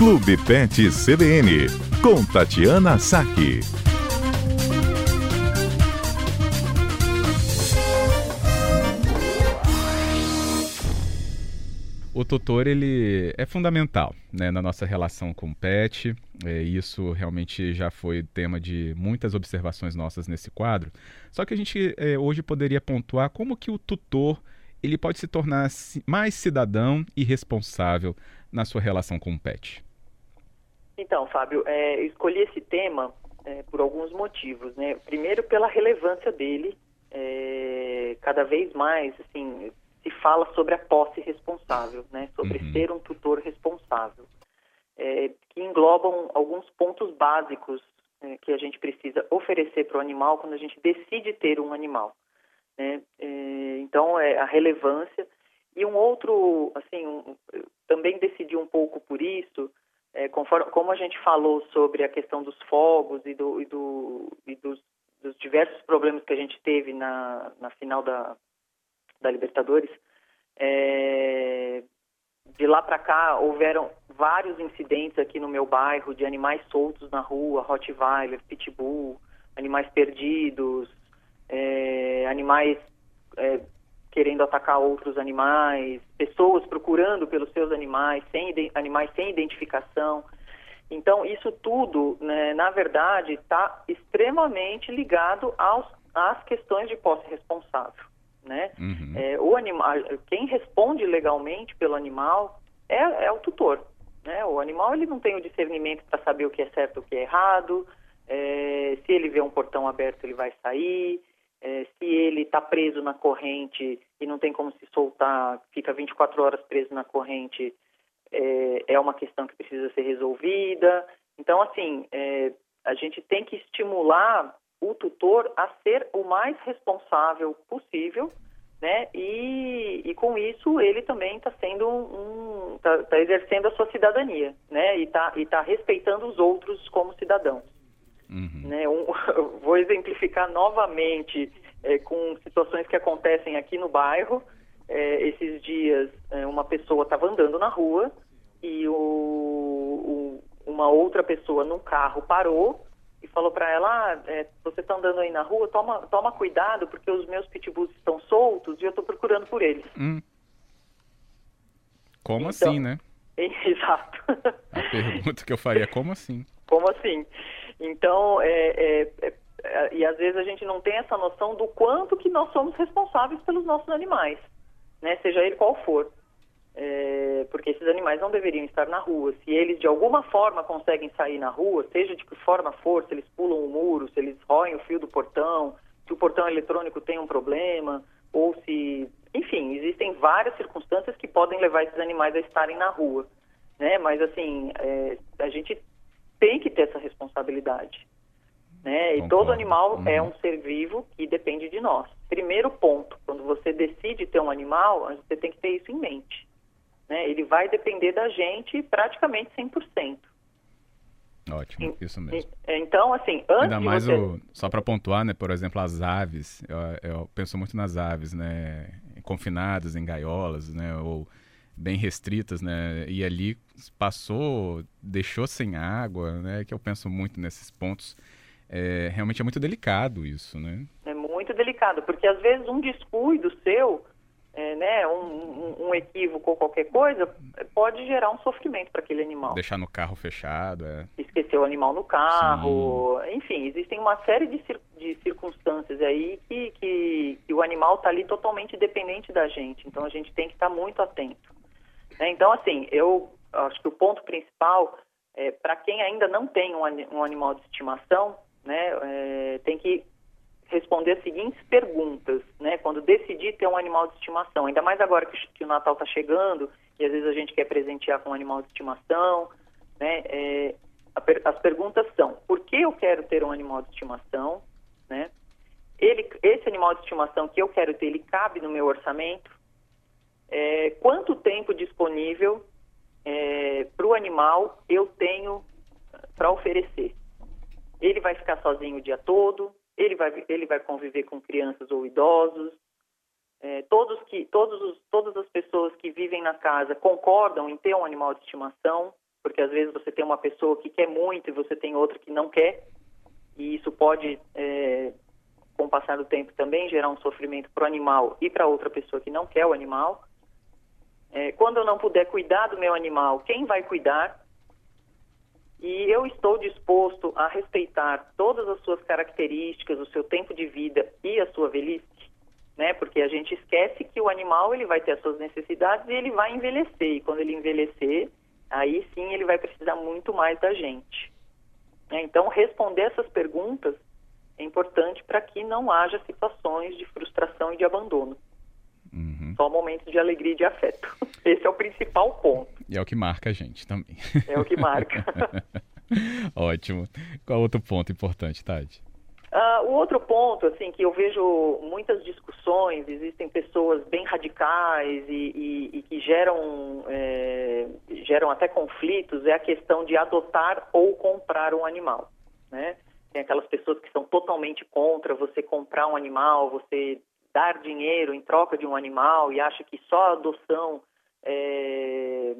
Clube Pet CBN, com Tatiana Saque. O tutor ele é fundamental né, na nossa relação com o pet. É, isso realmente já foi tema de muitas observações nossas nesse quadro. Só que a gente é, hoje poderia pontuar como que o tutor ele pode se tornar mais cidadão e responsável na sua relação com o pet. Então, Fábio, é, escolhi esse tema é, por alguns motivos, né? Primeiro, pela relevância dele, é, cada vez mais, assim, se fala sobre a posse responsável, né? Sobre uhum. ser um tutor responsável, é, que englobam alguns pontos básicos é, que a gente precisa oferecer para o animal quando a gente decide ter um animal, né? É, então, é a relevância e um outro, assim, um, também decidi um pouco por isso é, conforme, como a gente falou sobre a questão dos fogos e, do, e, do, e dos, dos, diversos problemas que a gente teve na, na final da, da Libertadores, é, de lá para cá houveram vários incidentes aqui no meu bairro de animais soltos na rua, Rottweiler, Pitbull, animais perdidos, é, animais é, querendo atacar outros animais, pessoas procurando pelos seus animais, sem animais sem identificação. Então, isso tudo, né, na verdade, está extremamente ligado aos, às questões de posse responsável. Né? Uhum. É, o animal, quem responde legalmente pelo animal é, é o tutor. Né? O animal ele não tem o discernimento para saber o que é certo e o que é errado. É, se ele vê um portão aberto, ele vai sair é, se ele está preso na corrente e não tem como se soltar, fica 24 horas preso na corrente, é, é uma questão que precisa ser resolvida. Então, assim, é, a gente tem que estimular o tutor a ser o mais responsável possível, né? E, e com isso ele também está sendo um, está tá exercendo a sua cidadania, né? E está e tá respeitando os outros como cidadãos. Uhum. Né? Um, vou exemplificar novamente é, com situações que acontecem aqui no bairro. É, esses dias, é, uma pessoa estava andando na rua e o, o, uma outra pessoa num carro parou e falou para ela: ah, é, você está andando aí na rua, toma, toma cuidado porque os meus pitbulls estão soltos e eu estou procurando por eles. Hum. Como então, assim, né? Exato. A pergunta que eu faria: como assim? Como assim? Então, é, é, é, e às vezes a gente não tem essa noção do quanto que nós somos responsáveis pelos nossos animais, né? Seja ele qual for. É, porque esses animais não deveriam estar na rua. Se eles de alguma forma conseguem sair na rua, seja de que forma for, se eles pulam o muro, se eles roem o fio do portão, se o portão eletrônico tem um problema, ou se. Enfim, existem várias circunstâncias que podem levar esses animais a estarem na rua. Né? Mas, assim, é, a gente tem que ter essa responsabilidade. Né? E todo animal uhum. é um ser vivo que depende de nós. Primeiro ponto, quando você decide ter um animal, você tem que ter isso em mente. Né? Ele vai depender da gente praticamente 100%. Ótimo, isso mesmo. Então, assim, antes Ainda mais você... o, só para pontuar, né, por exemplo, as aves, eu, eu, penso muito nas aves, né, confinadas em gaiolas, né, ou bem restritas, né? E ali passou, deixou sem água, né? Que eu penso muito nesses pontos. É, realmente é muito delicado isso, né? É muito delicado, porque às vezes um descuido seu, é, né, um, um, um, equívoco ou qualquer coisa, pode gerar um sofrimento para aquele animal. Deixar no carro fechado, é. Esquecer o animal no carro, Sim. enfim, existem uma série de, cir de circunstâncias aí que, que, que o animal está ali totalmente dependente da gente, então a gente tem que estar tá muito atento. Né? Então, assim, eu acho que o ponto principal, é, para quem ainda não tem um, um animal de estimação, né, é, tem que responder as seguintes perguntas, né, quando decidir ter um animal de estimação, ainda mais agora que, que o Natal está chegando e às vezes a gente quer presentear com um animal de estimação, né, é, as perguntas são, por que eu quero ter um animal de estimação, né, ele, esse animal de estimação que eu quero ter, ele cabe no meu orçamento, é, quanto tempo disponível é, para o animal eu tenho para oferecer. Ele vai ficar sozinho o dia todo, ele vai, ele vai conviver com crianças ou idosos. É, todos que, todos os, todas as pessoas que vivem na casa concordam em ter um animal de estimação. porque às vezes você tem uma pessoa que quer muito e você tem outra que não quer, e isso pode, é, com o passar do tempo, também gerar um sofrimento para o animal e para outra pessoa que não quer o animal. É, quando eu não puder cuidar do meu animal, quem vai cuidar? E eu estou disposto a respeitar todas as suas características, o seu tempo de vida e a sua velhice, né? Porque a gente esquece que o animal ele vai ter as suas necessidades e ele vai envelhecer. E quando ele envelhecer, aí sim ele vai precisar muito mais da gente. É, então, responder essas perguntas é importante para que não haja situações de frustração e de abandono. Uhum. Só momentos de alegria e de afeto. Esse é o principal ponto. E é o que marca a gente também. É o que marca. Ótimo. Qual outro ponto importante, Tati? Uh, o outro ponto, assim, que eu vejo muitas discussões, existem pessoas bem radicais e, e, e que geram, é, geram até conflitos, é a questão de adotar ou comprar um animal, né? Tem aquelas pessoas que são totalmente contra você comprar um animal, você dar dinheiro em troca de um animal e acha que só a adoção é,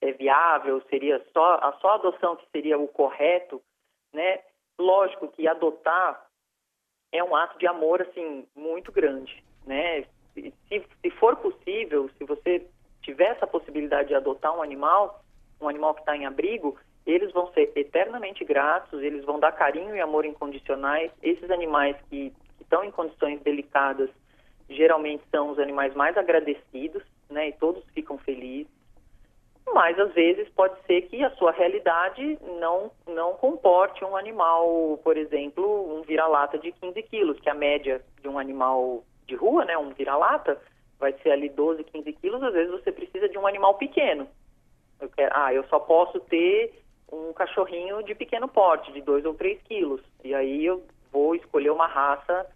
é viável, seria só a só adoção que seria o correto, né? Lógico que adotar é um ato de amor assim muito grande, né? Se, se for possível, se você tiver essa possibilidade de adotar um animal, um animal que está em abrigo, eles vão ser eternamente gratos, eles vão dar carinho e amor incondicionais. Esses animais que estão em condições delicadas geralmente são os animais mais agradecidos, né? E todos ficam felizes. Mas às vezes pode ser que a sua realidade não não comporte um animal, por exemplo, um vira-lata de 15 quilos, que a média de um animal de rua, né, um vira-lata, vai ser ali 12, 15 quilos. Às vezes você precisa de um animal pequeno. Eu quero, ah, eu só posso ter um cachorrinho de pequeno porte, de 2 ou 3 quilos. E aí eu vou escolher uma raça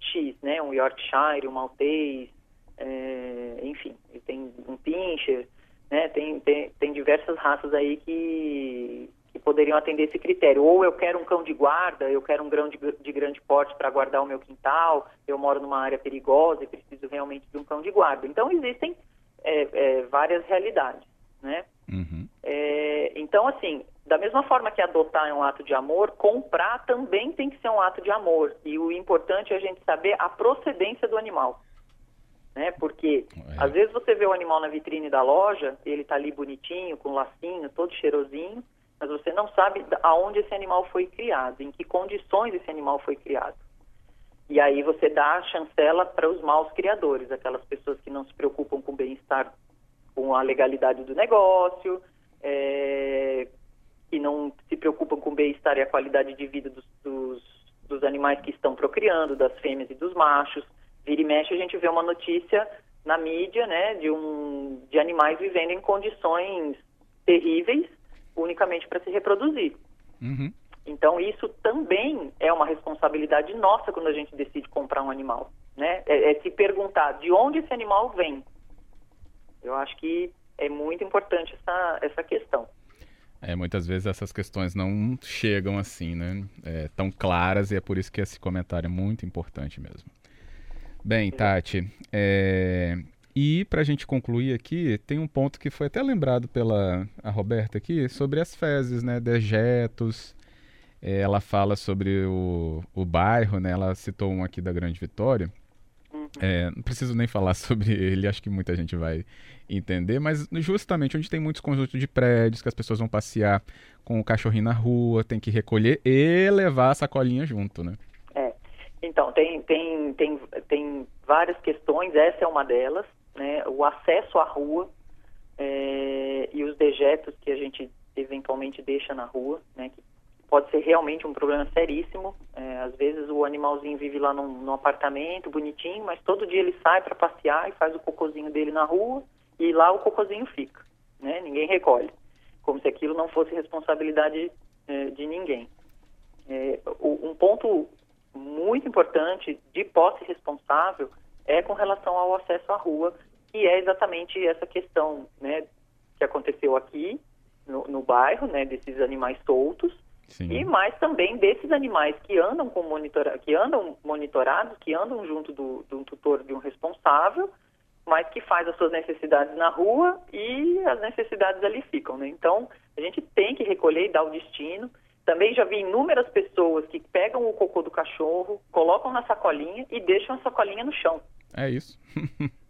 X, né? Um Yorkshire, um Maltese, é, enfim, tem um Pinscher, né? Tem, tem, tem diversas raças aí que, que poderiam atender esse critério. Ou eu quero um cão de guarda, eu quero um grão de, de grande porte para guardar o meu quintal, eu moro numa área perigosa e preciso realmente de um cão de guarda. Então existem é, é, várias realidades, né? Uhum. É, então, assim, da mesma forma que adotar é um ato de amor, comprar também tem que ser um ato de amor. E o importante é a gente saber a procedência do animal. Né? Porque é. às vezes você vê o animal na vitrine da loja, ele está ali bonitinho, com lacinho, todo cheirosinho, mas você não sabe aonde esse animal foi criado, em que condições esse animal foi criado. E aí você dá a chancela para os maus criadores, aquelas pessoas que não se preocupam com o bem-estar, com a legalidade do negócio, é, que não se preocupam com o bem-estar e a qualidade de vida dos, dos, dos, animais que estão procriando, das fêmeas e dos machos. Vira e mexe, a gente vê uma notícia na mídia, né, de, um, de animais vivendo em condições terríveis, unicamente para se reproduzir. Uhum. Então, isso também é uma responsabilidade nossa quando a gente decide comprar um animal. Né? É, é se perguntar de onde esse animal vem. Eu acho que é muito importante essa, essa questão. É, muitas vezes essas questões não chegam assim, né? É, tão claras e é por isso que esse comentário é muito importante mesmo. Bem, Tati, é... e para a gente concluir aqui, tem um ponto que foi até lembrado pela a Roberta aqui, sobre as fezes, né? Dejetos. É, ela fala sobre o, o bairro, né? Ela citou um aqui da Grande Vitória, é, não preciso nem falar sobre ele, acho que muita gente vai entender, mas justamente onde tem muitos conjuntos de prédios que as pessoas vão passear com o cachorrinho na rua, tem que recolher e levar a sacolinha junto, né? É. Então, tem, tem, tem, tem várias questões, essa é uma delas, né? O acesso à rua é, e os dejetos que a gente eventualmente deixa na rua, né? Que pode ser realmente um problema seríssimo. É, às vezes o animalzinho vive lá num, num apartamento bonitinho, mas todo dia ele sai para passear e faz o cocôzinho dele na rua e lá o cocôzinho fica, né? Ninguém recolhe, como se aquilo não fosse responsabilidade é, de ninguém. É, um ponto muito importante de posse responsável é com relação ao acesso à rua, que é exatamente essa questão, né, que aconteceu aqui no, no bairro, né, desses animais soltos, Sim. E mais também desses animais que andam com monitora, que andam monitorados, que andam junto do, de um tutor, de um responsável, mas que faz as suas necessidades na rua e as necessidades ali ficam, né? Então, a gente tem que recolher e dar o destino. Também já vi inúmeras pessoas que pegam o cocô do cachorro, colocam na sacolinha e deixam a sacolinha no chão. É isso.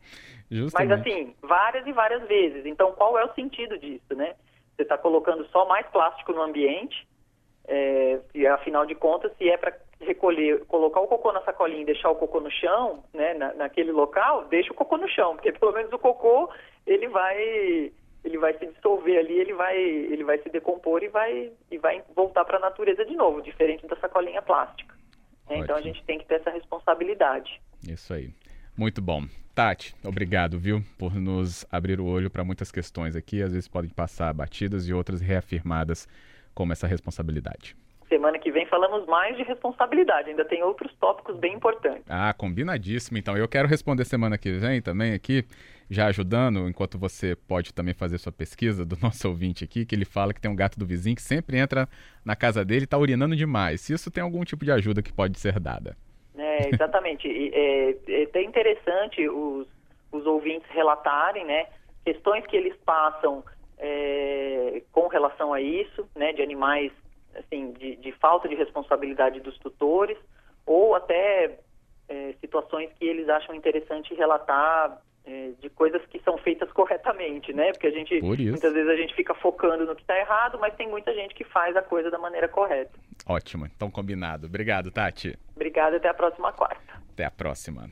Mas assim, várias e várias vezes. Então, qual é o sentido disso, né? Você está colocando só mais plástico no ambiente, é, e afinal de contas, se é para recolher, colocar o cocô na sacolinha e deixar o cocô no chão, né, na, naquele local, deixa o cocô no chão, porque pelo menos o cocô ele vai ele vai se dissolver ali, ele vai ele vai se decompor e vai e vai voltar para a natureza de novo, diferente da sacolinha plástica. Né? Então a gente tem que ter essa responsabilidade. Isso aí. Muito bom. Tati, obrigado, viu, por nos abrir o olho para muitas questões aqui, às vezes podem passar batidas e outras reafirmadas como essa responsabilidade. Semana que vem falamos mais de responsabilidade, ainda tem outros tópicos bem importantes. Ah, combinadíssimo. Então, eu quero responder semana que vem também aqui, já ajudando, enquanto você pode também fazer sua pesquisa do nosso ouvinte aqui, que ele fala que tem um gato do vizinho que sempre entra na casa dele e está urinando demais. Se isso tem algum tipo de ajuda que pode ser dada. É, exatamente. é, é até interessante os, os ouvintes relatarem, né, questões que eles passam é, com relação a isso, né, de animais, assim, de, de falta de responsabilidade dos tutores, ou até é, situações que eles acham interessante relatar é, de coisas que são feitas corretamente, né? Porque a gente muitas vezes a gente fica focando no que está errado, mas tem muita gente que faz a coisa da maneira correta. Ótimo, então combinado. Obrigado, Tati. Obrigada, até a próxima quarta. Até a próxima.